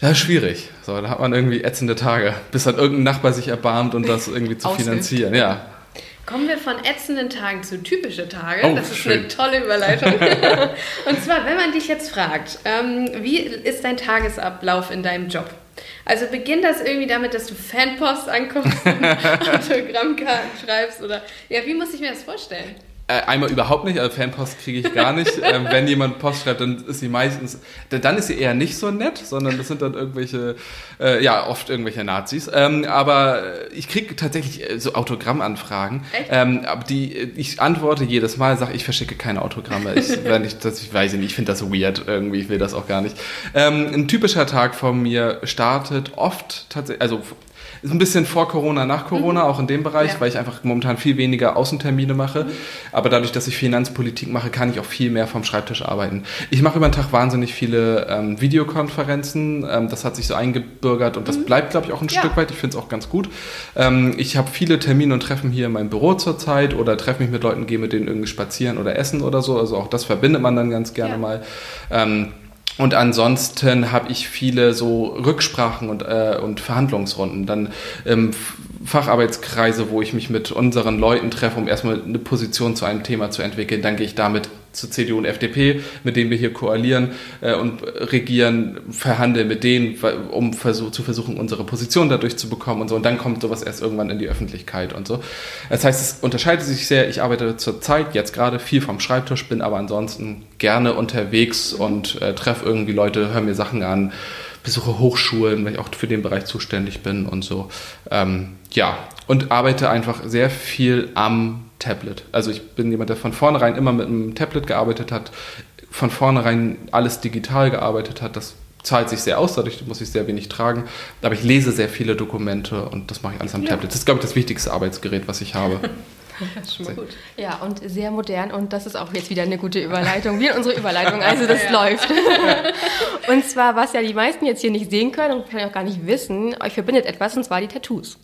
Das ist schwierig. So, da hat man irgendwie ätzende Tage, bis dann irgendein Nachbar sich erbarmt und das irgendwie zu finanzieren. Ja. Kommen wir von ätzenden Tagen zu typische Tage. Oh, das ist schön. eine tolle Überleitung. und zwar, wenn man dich jetzt fragt, ähm, wie ist dein Tagesablauf in deinem Job? Also beginnt das irgendwie damit, dass du Fanpost anguckst, Autogrammkarten schreibst oder ja, wie muss ich mir das vorstellen? Äh, einmal überhaupt nicht, also Fanpost kriege ich gar nicht. ähm, wenn jemand Post schreibt, dann ist sie meistens, dann ist sie eher nicht so nett, sondern das sind dann irgendwelche, äh, ja, oft irgendwelche Nazis. Ähm, aber ich kriege tatsächlich äh, so Autogrammanfragen. Echt? Ähm, aber die, ich antworte jedes Mal, sage ich verschicke keine Autogramme. Ich, wenn ich, das, ich weiß nicht, ich finde das weird irgendwie, ich will das auch gar nicht. Ähm, ein typischer Tag von mir startet oft tatsächlich, also ist ein bisschen vor Corona, nach Corona, mhm. auch in dem Bereich, ja. weil ich einfach momentan viel weniger Außentermine mache. Mhm. Aber dadurch, dass ich Finanzpolitik mache, kann ich auch viel mehr vom Schreibtisch arbeiten. Ich mache über den Tag wahnsinnig viele ähm, Videokonferenzen. Ähm, das hat sich so eingebürgert und das mhm. bleibt, glaube ich, auch ein ja. Stück weit. Ich finde es auch ganz gut. Ähm, ich habe viele Termine und Treffen hier in meinem Büro zurzeit oder treffe mich mit Leuten, gehe mit denen irgendwie spazieren oder essen oder so. Also auch das verbindet man dann ganz gerne ja. mal. Und ansonsten habe ich viele so Rücksprachen und, äh, und Verhandlungsrunden. Dann ähm, Facharbeitskreise, wo ich mich mit unseren Leuten treffe, um erstmal eine Position zu einem Thema zu entwickeln. Dann gehe ich damit zu CDU und FDP, mit denen wir hier koalieren äh, und regieren, verhandeln mit denen, um versuch, zu versuchen, unsere Position dadurch zu bekommen und so. Und dann kommt sowas erst irgendwann in die Öffentlichkeit und so. Das heißt, es unterscheidet sich sehr. Ich arbeite zurzeit jetzt gerade viel vom Schreibtisch, bin aber ansonsten gerne unterwegs und äh, treffe irgendwie Leute, höre mir Sachen an, besuche Hochschulen, weil ich auch für den Bereich zuständig bin und so. Ähm, ja, und arbeite einfach sehr viel am Tablet. Also ich bin jemand, der von vornherein immer mit einem Tablet gearbeitet hat, von vornherein alles digital gearbeitet hat. Das zahlt sich sehr aus, dadurch muss ich sehr wenig tragen. Aber ich lese sehr viele Dokumente und das mache ich alles am ja. Tablet. Das ist, glaube ich, das wichtigste Arbeitsgerät, was ich habe. Das ist schon mal gut. Ja, und sehr modern und das ist auch jetzt wieder eine gute Überleitung, wie unsere Überleitung, also das ja. läuft. und zwar, was ja die meisten jetzt hier nicht sehen können und vielleicht auch gar nicht wissen, euch verbindet etwas und zwar die Tattoos.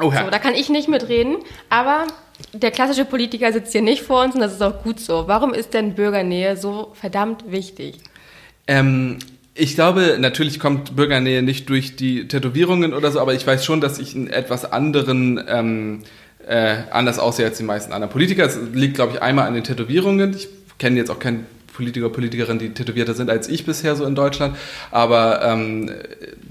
Oh. So, da kann ich nicht mitreden, aber der klassische Politiker sitzt hier nicht vor uns und das ist auch gut so. Warum ist denn Bürgernähe so verdammt wichtig? Ähm, ich glaube, natürlich kommt Bürgernähe nicht durch die Tätowierungen oder so, aber ich weiß schon, dass ich einen etwas anderen, ähm, äh, anders aussehe als die meisten anderen Politiker. Es liegt, glaube ich, einmal an den Tätowierungen. Ich kenne jetzt auch keinen Politiker, Politikerinnen, die tätowierter sind als ich bisher so in Deutschland. Aber ähm,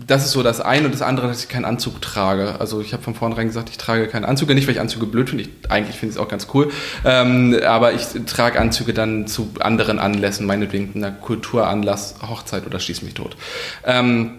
das ist so das eine und das andere, dass ich keinen Anzug trage. Also ich habe von vornherein gesagt, ich trage keine Anzüge, nicht weil ich Anzüge blöd finde. Ich, eigentlich finde ich es auch ganz cool. Ähm, aber ich trage Anzüge dann zu anderen Anlässen, meinetwegen einer Kulturanlass, Hochzeit oder schieß mich tot. Ähm,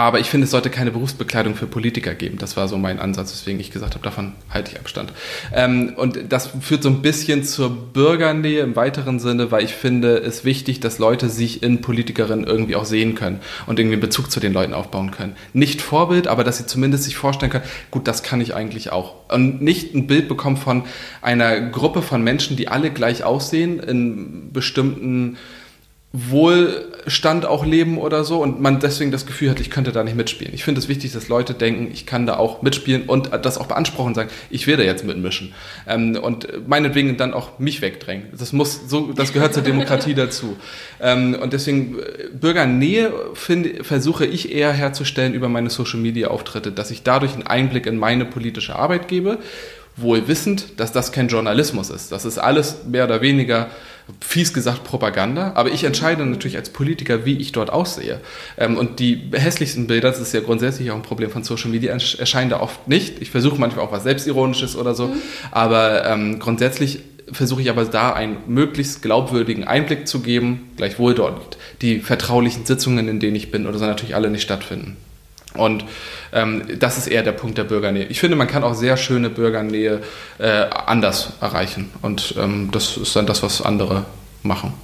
aber ich finde, es sollte keine Berufsbekleidung für Politiker geben. Das war so mein Ansatz, weswegen ich gesagt habe, davon halte ich Abstand. Ähm, und das führt so ein bisschen zur Bürgernähe im weiteren Sinne, weil ich finde es wichtig, dass Leute sich in Politikerinnen irgendwie auch sehen können und irgendwie einen Bezug zu den Leuten aufbauen können. Nicht Vorbild, aber dass sie zumindest sich vorstellen können, gut, das kann ich eigentlich auch. Und nicht ein Bild bekommen von einer Gruppe von Menschen, die alle gleich aussehen, in bestimmten Wohlstand auch leben oder so und man deswegen das Gefühl hat, ich könnte da nicht mitspielen. Ich finde es wichtig, dass Leute denken, ich kann da auch mitspielen und das auch beanspruchen und sagen, ich werde jetzt mitmischen. Ähm, und meinetwegen dann auch mich wegdrängen. Das muss so, das gehört zur Demokratie dazu. Ähm, und deswegen äh, Bürgernähe finde, versuche ich eher herzustellen über meine Social Media Auftritte, dass ich dadurch einen Einblick in meine politische Arbeit gebe, wohl wissend, dass das kein Journalismus ist. Das ist alles mehr oder weniger fies gesagt Propaganda, aber ich entscheide natürlich als Politiker, wie ich dort aussehe. Ähm, und die hässlichsten Bilder, das ist ja grundsätzlich auch ein Problem von Social Media, erscheinen da oft nicht. Ich versuche manchmal auch was Selbstironisches oder so, mhm. aber ähm, grundsätzlich versuche ich aber da einen möglichst glaubwürdigen Einblick zu geben, gleichwohl dort die vertraulichen Sitzungen, in denen ich bin oder so natürlich alle nicht stattfinden. Und ähm, das ist eher der Punkt der Bürgernähe. Ich finde, man kann auch sehr schöne Bürgernähe äh, anders erreichen. Und ähm, das ist dann das, was andere machen.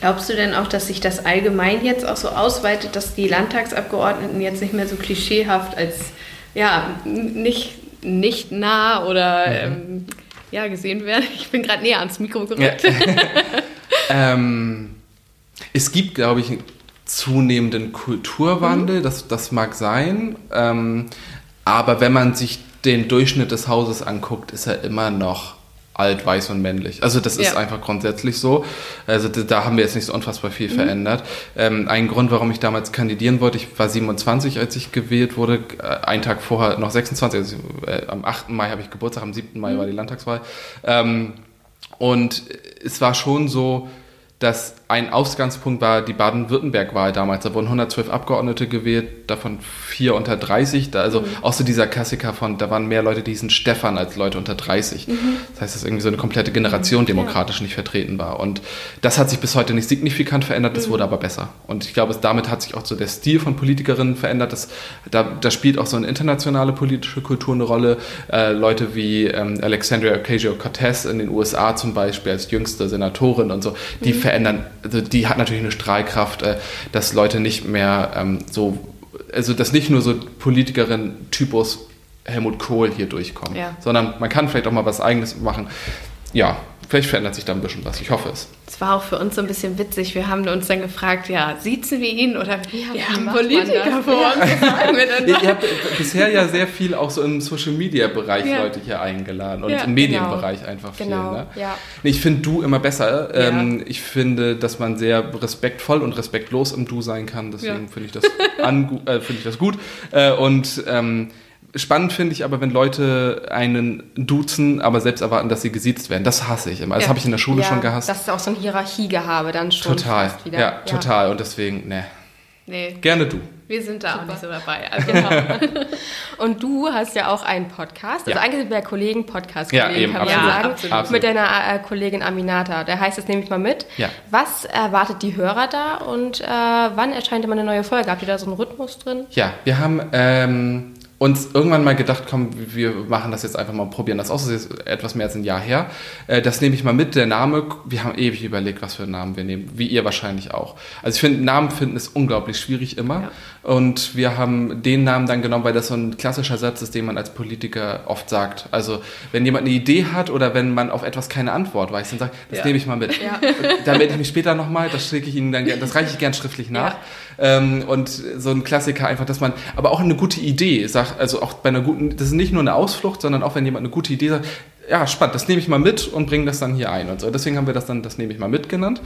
Glaubst du denn auch, dass sich das allgemein jetzt auch so ausweitet, dass die Landtagsabgeordneten jetzt nicht mehr so klischeehaft als ja, nicht, nicht nah oder mhm. ähm, ja, gesehen werden? Ich bin gerade näher ans Mikro gerückt. Ja. ähm, es gibt, glaube ich, zunehmenden Kulturwandel, mhm. das, das mag sein. Ähm, aber wenn man sich den Durchschnitt des Hauses anguckt, ist er immer noch alt, weiß und männlich. Also das ist ja. einfach grundsätzlich so. Also da haben wir jetzt nicht so unfassbar viel mhm. verändert. Ähm, ein Grund, warum ich damals kandidieren wollte, ich war 27, als ich gewählt wurde, äh, einen Tag vorher noch 26, also äh, am 8. Mai habe ich Geburtstag, am 7. Mai mhm. war die Landtagswahl. Ähm, und es war schon so, dass ein Ausgangspunkt war die Baden-Württemberg-Wahl damals. Da wurden 112 Abgeordnete gewählt, davon vier unter 30. Da, also mhm. auch so dieser Klassiker von, da waren mehr Leute, die hießen Stefan als Leute unter 30. Mhm. Das heißt, dass irgendwie so eine komplette Generation demokratisch ja. nicht vertreten war. Und das hat sich bis heute nicht signifikant verändert, das mhm. wurde aber besser. Und ich glaube, damit hat sich auch so der Stil von Politikerinnen verändert. Das, da, da spielt auch so eine internationale politische Kultur eine Rolle. Äh, Leute wie ähm, Alexandria Ocasio-Cortez in den USA zum Beispiel als jüngste Senatorin und so, die mhm. verändern also die hat natürlich eine Strahlkraft, äh, dass Leute nicht mehr ähm, so, also dass nicht nur so Politikerin-Typus Helmut Kohl hier durchkommen, ja. sondern man kann vielleicht auch mal was Eigenes machen. Ja, vielleicht verändert sich da ein bisschen was. Ich hoffe es. Es war auch für uns so ein bisschen witzig. Wir haben uns dann gefragt, ja, siezen wir ihn oder ja, wir haben Politiker vor uns. Ja. Ihr habt bisher ja sehr viel auch so im Social Media Bereich ja. Leute hier eingeladen und ja, im Medienbereich genau. einfach viel. Genau. Ne? Ja. ich finde du immer besser. Ähm, ich finde, dass man sehr respektvoll und respektlos im Du sein kann. Deswegen finde ich, das äh, find ich das gut. Äh, und ähm, Spannend finde ich aber, wenn Leute einen duzen, aber selbst erwarten, dass sie gesiezt werden. Das hasse ich immer. Das ja. habe ich in der Schule ja, schon gehasst. Das ist auch so ein Hierarchiegehabe dann schon. Total. Ja, ja, total. Und deswegen, ne. Nee. Gerne du. Wir sind da Super. auch nicht so dabei. Also genau. und du hast ja auch einen Podcast. Also eigentlich sind wir ja Kollegen, Podcast-Kollegen, ja, eben, kann man sagen. Absolut. Mit deiner äh, Kollegin Aminata. Der heißt, das nehme ich mal mit. Ja. Was erwartet die Hörer da und äh, wann erscheint immer eine neue Folge? Habt ihr da so einen Rhythmus drin? Ja, wir haben ähm, uns irgendwann mal gedacht, komm, wir machen das jetzt einfach mal, probieren das aus. Das ist jetzt etwas mehr als ein Jahr her. Äh, das nehme ich mal mit. Der Name, wir haben ewig überlegt, was für einen Namen wir nehmen. Wie ihr wahrscheinlich auch. Also ich finde, Namen finden ist unglaublich schwierig immer. Ja. Und wir haben den Namen dann genommen, weil das so ein klassischer Satz ist, den man als Politiker oft sagt. Also wenn jemand eine Idee hat oder wenn man auf etwas keine Antwort weiß, dann sagt, das ja. nehme ich mal mit. Ja. Dann melde ich mich später nochmal, das schicke ich Ihnen dann, das reiche ich gern schriftlich nach. Ähm, und so ein Klassiker einfach, dass man, aber auch eine gute Idee sagt, also auch bei einer guten, das ist nicht nur eine Ausflucht, sondern auch wenn jemand eine gute Idee sagt, ja, spannend, das nehme ich mal mit und bringe das dann hier ein und so. Deswegen haben wir das dann, das nehme ich mal mit genannt.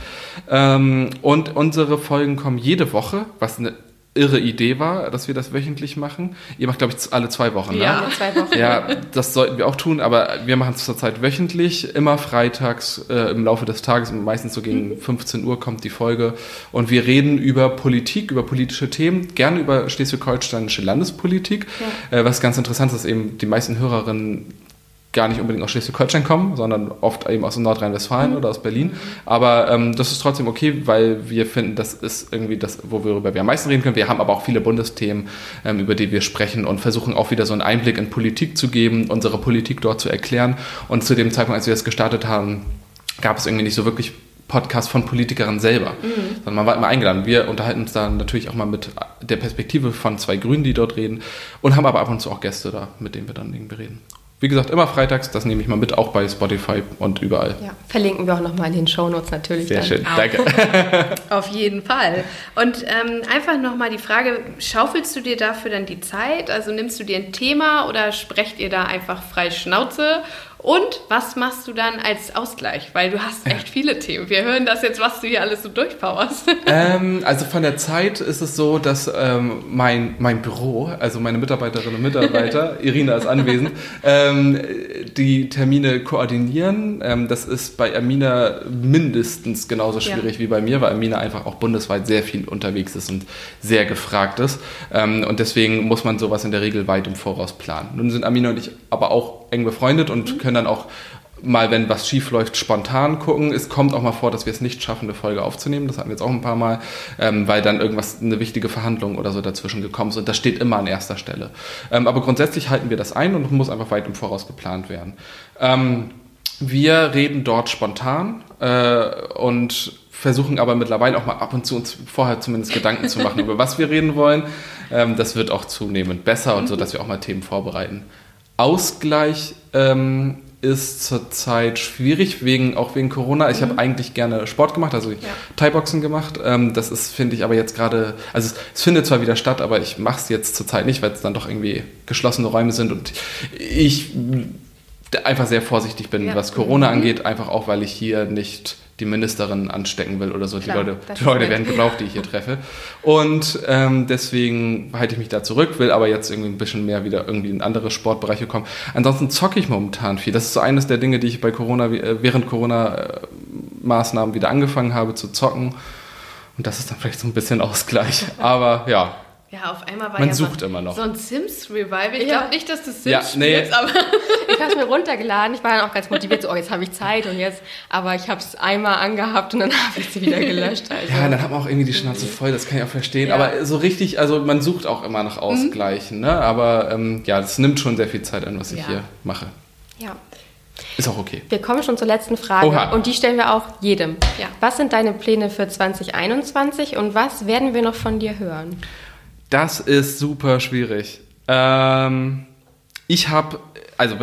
Ähm, und unsere Folgen kommen jede Woche, was eine irre Idee war, dass wir das wöchentlich machen. Ihr macht, glaube ich, alle zwei Wochen, ne? Ja, alle zwei Wochen. Ja, das sollten wir auch tun, aber wir machen es zurzeit wöchentlich, immer freitags äh, im Laufe des Tages, meistens so gegen 15 Uhr kommt die Folge. Und wir reden über Politik, über politische Themen, gerne über schleswig-holsteinische Landespolitik. Ja. Äh, was ganz interessant ist, dass eben die meisten Hörerinnen gar nicht unbedingt aus Schleswig-Holstein kommen, sondern oft eben aus Nordrhein-Westfalen mhm. oder aus Berlin. Aber ähm, das ist trotzdem okay, weil wir finden, das ist irgendwie das, worüber wir am meisten reden können. Wir haben aber auch viele Bundesthemen, ähm, über die wir sprechen und versuchen auch wieder so einen Einblick in Politik zu geben, unsere Politik dort zu erklären. Und zu dem Zeitpunkt, als wir das gestartet haben, gab es irgendwie nicht so wirklich Podcast von Politikerinnen selber, mhm. sondern man war immer eingeladen. Wir unterhalten uns dann natürlich auch mal mit der Perspektive von zwei Grünen, die dort reden und haben aber ab und zu auch Gäste da, mit denen wir dann irgendwie reden. Wie gesagt, immer freitags, das nehme ich mal mit, auch bei Spotify und überall. Ja, verlinken wir auch nochmal in den Shownotes natürlich. Sehr dann. schön, danke. Auf jeden Fall. Und ähm, einfach nochmal die Frage, schaufelst du dir dafür dann die Zeit? Also nimmst du dir ein Thema oder sprecht ihr da einfach frei Schnauze? Und was machst du dann als Ausgleich? Weil du hast echt viele Themen. Wir hören das jetzt, was du hier alles so durchpowerst. Ähm, also von der Zeit ist es so, dass ähm, mein, mein Büro, also meine Mitarbeiterinnen und Mitarbeiter, Irina ist anwesend, ähm, die Termine koordinieren. Ähm, das ist bei Amina mindestens genauso schwierig ja. wie bei mir, weil Amina einfach auch bundesweit sehr viel unterwegs ist und sehr gefragt ist. Ähm, und deswegen muss man sowas in der Regel weit im Voraus planen. Nun sind Amina und ich aber auch eng befreundet und mhm. können dann auch mal, wenn was schief läuft, spontan gucken. Es kommt auch mal vor, dass wir es nicht schaffen, eine Folge aufzunehmen. Das hatten wir jetzt auch ein paar Mal, ähm, weil dann irgendwas, eine wichtige Verhandlung oder so dazwischen gekommen ist. Und das steht immer an erster Stelle. Ähm, aber grundsätzlich halten wir das ein und muss einfach weit im Voraus geplant werden. Ähm, wir reden dort spontan äh, und versuchen aber mittlerweile auch mal ab und zu uns vorher zumindest Gedanken zu machen, über was wir reden wollen. Ähm, das wird auch zunehmend besser und so, dass wir auch mal Themen vorbereiten. Ausgleich ähm, ist zurzeit schwierig, wegen, auch wegen Corona. Ich mhm. habe eigentlich gerne Sport gemacht, also ja. Thai-Boxen gemacht. Ähm, das ist, finde ich, aber jetzt gerade, also es, es, findet zwar wieder statt, aber ich mache es jetzt zurzeit nicht, weil es dann doch irgendwie geschlossene Räume sind und ich einfach sehr vorsichtig bin, ja. was Corona mhm. angeht, einfach auch, weil ich hier nicht die Ministerin anstecken will oder so. Klar, die Leute, die Leute werden gebraucht, die ich hier treffe. Und ähm, deswegen halte ich mich da zurück, will aber jetzt irgendwie ein bisschen mehr wieder irgendwie in andere Sportbereiche kommen. Ansonsten zocke ich momentan viel. Das ist so eines der Dinge, die ich bei Corona, äh, während Corona-Maßnahmen wieder angefangen habe zu zocken. Und das ist dann vielleicht so ein bisschen Ausgleich. Aber ja, ja, auf einmal war Man ja sucht so, immer noch. so ein Sims-Revival. Ich ja. glaube nicht, dass du Sims ja, nee. spielst, aber... ich habe es mir runtergeladen. Ich war dann auch ganz motiviert, so, oh, jetzt habe ich Zeit und jetzt... Aber ich habe es einmal angehabt und dann habe ich sie wieder gelöscht. Also. Ja, dann hat man auch irgendwie die Schnauze voll, das kann ich auch verstehen. Ja. Aber so richtig, also man sucht auch immer nach Ausgleichen. Mhm. Ne? Aber ähm, ja, das nimmt schon sehr viel Zeit an, was ich hier mache. Ja. Ist auch okay. Wir kommen schon zur letzten Frage Oha. und die stellen wir auch jedem. Ja. Was sind deine Pläne für 2021 und was werden wir noch von dir hören? Das ist super schwierig. Ähm, ich habe, also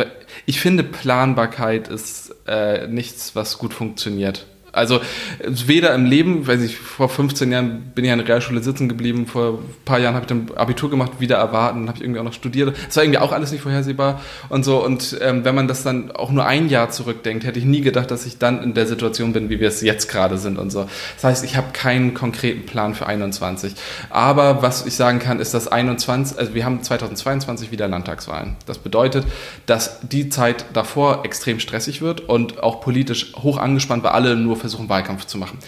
ich finde Planbarkeit ist äh, nichts, was gut funktioniert. Also weder im Leben, weiß ich, vor 15 Jahren bin ich an der Realschule sitzen geblieben, vor ein paar Jahren habe ich dann Abitur gemacht, wieder erwarten, habe ich irgendwie auch noch studiert. Das war irgendwie auch alles nicht vorhersehbar und so. Und ähm, wenn man das dann auch nur ein Jahr zurückdenkt, hätte ich nie gedacht, dass ich dann in der Situation bin, wie wir es jetzt gerade sind und so. Das heißt, ich habe keinen konkreten Plan für 21. Aber was ich sagen kann, ist, dass 21, also wir haben 2022 wieder Landtagswahlen. Das bedeutet, dass die Zeit davor extrem stressig wird und auch politisch hoch angespannt, weil alle nur versuchen, Wahlkampf zu machen.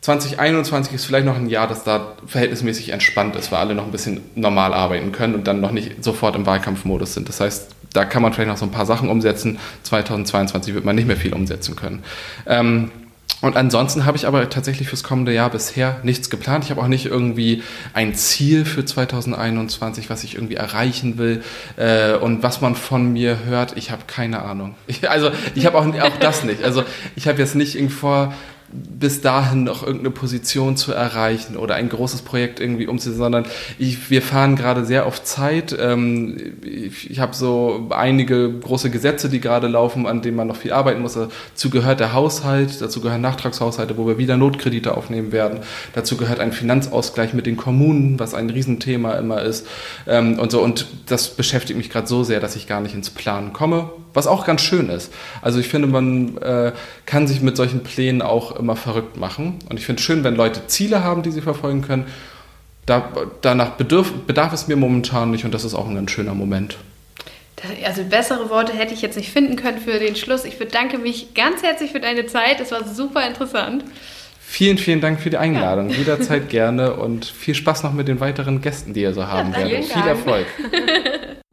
2021 ist vielleicht noch ein Jahr, das da verhältnismäßig entspannt ist, weil alle noch ein bisschen normal arbeiten können und dann noch nicht sofort im Wahlkampfmodus sind. Das heißt, da kann man vielleicht noch so ein paar Sachen umsetzen. 2022 wird man nicht mehr viel umsetzen können. Ähm, und ansonsten habe ich aber tatsächlich fürs kommende Jahr bisher nichts geplant. Ich habe auch nicht irgendwie ein Ziel für 2021, was ich irgendwie erreichen will. Äh, und was man von mir hört, ich habe keine Ahnung. Ich, also ich habe auch, auch das nicht. Also ich habe jetzt nicht irgendwie vor, bis dahin noch irgendeine Position zu erreichen oder ein großes Projekt irgendwie umzusetzen, sondern ich, wir fahren gerade sehr auf Zeit. Ähm, ich, ich habe so einige große Gesetze, die gerade laufen, an denen man noch viel arbeiten muss. Dazu gehört der Haushalt, dazu gehören Nachtragshaushalte, wo wir wieder Notkredite aufnehmen werden. Dazu gehört ein Finanzausgleich mit den Kommunen, was ein Riesenthema immer ist ähm, und so. Und das beschäftigt mich gerade so sehr, dass ich gar nicht ins Planen komme was auch ganz schön ist. Also ich finde, man äh, kann sich mit solchen Plänen auch immer verrückt machen. Und ich finde es schön, wenn Leute Ziele haben, die sie verfolgen können. da, danach bedarf, bedarf es mir momentan nicht und das ist auch ein ganz schöner Moment. Also bessere Worte hätte ich jetzt nicht finden können für den Schluss. Ich bedanke mich ganz herzlich für deine Zeit. Es war super interessant. Vielen, vielen Dank für die Einladung. Ja. Jederzeit gerne und viel Spaß noch mit den weiteren Gästen, die ihr so haben ja, werdet. Viel Erfolg.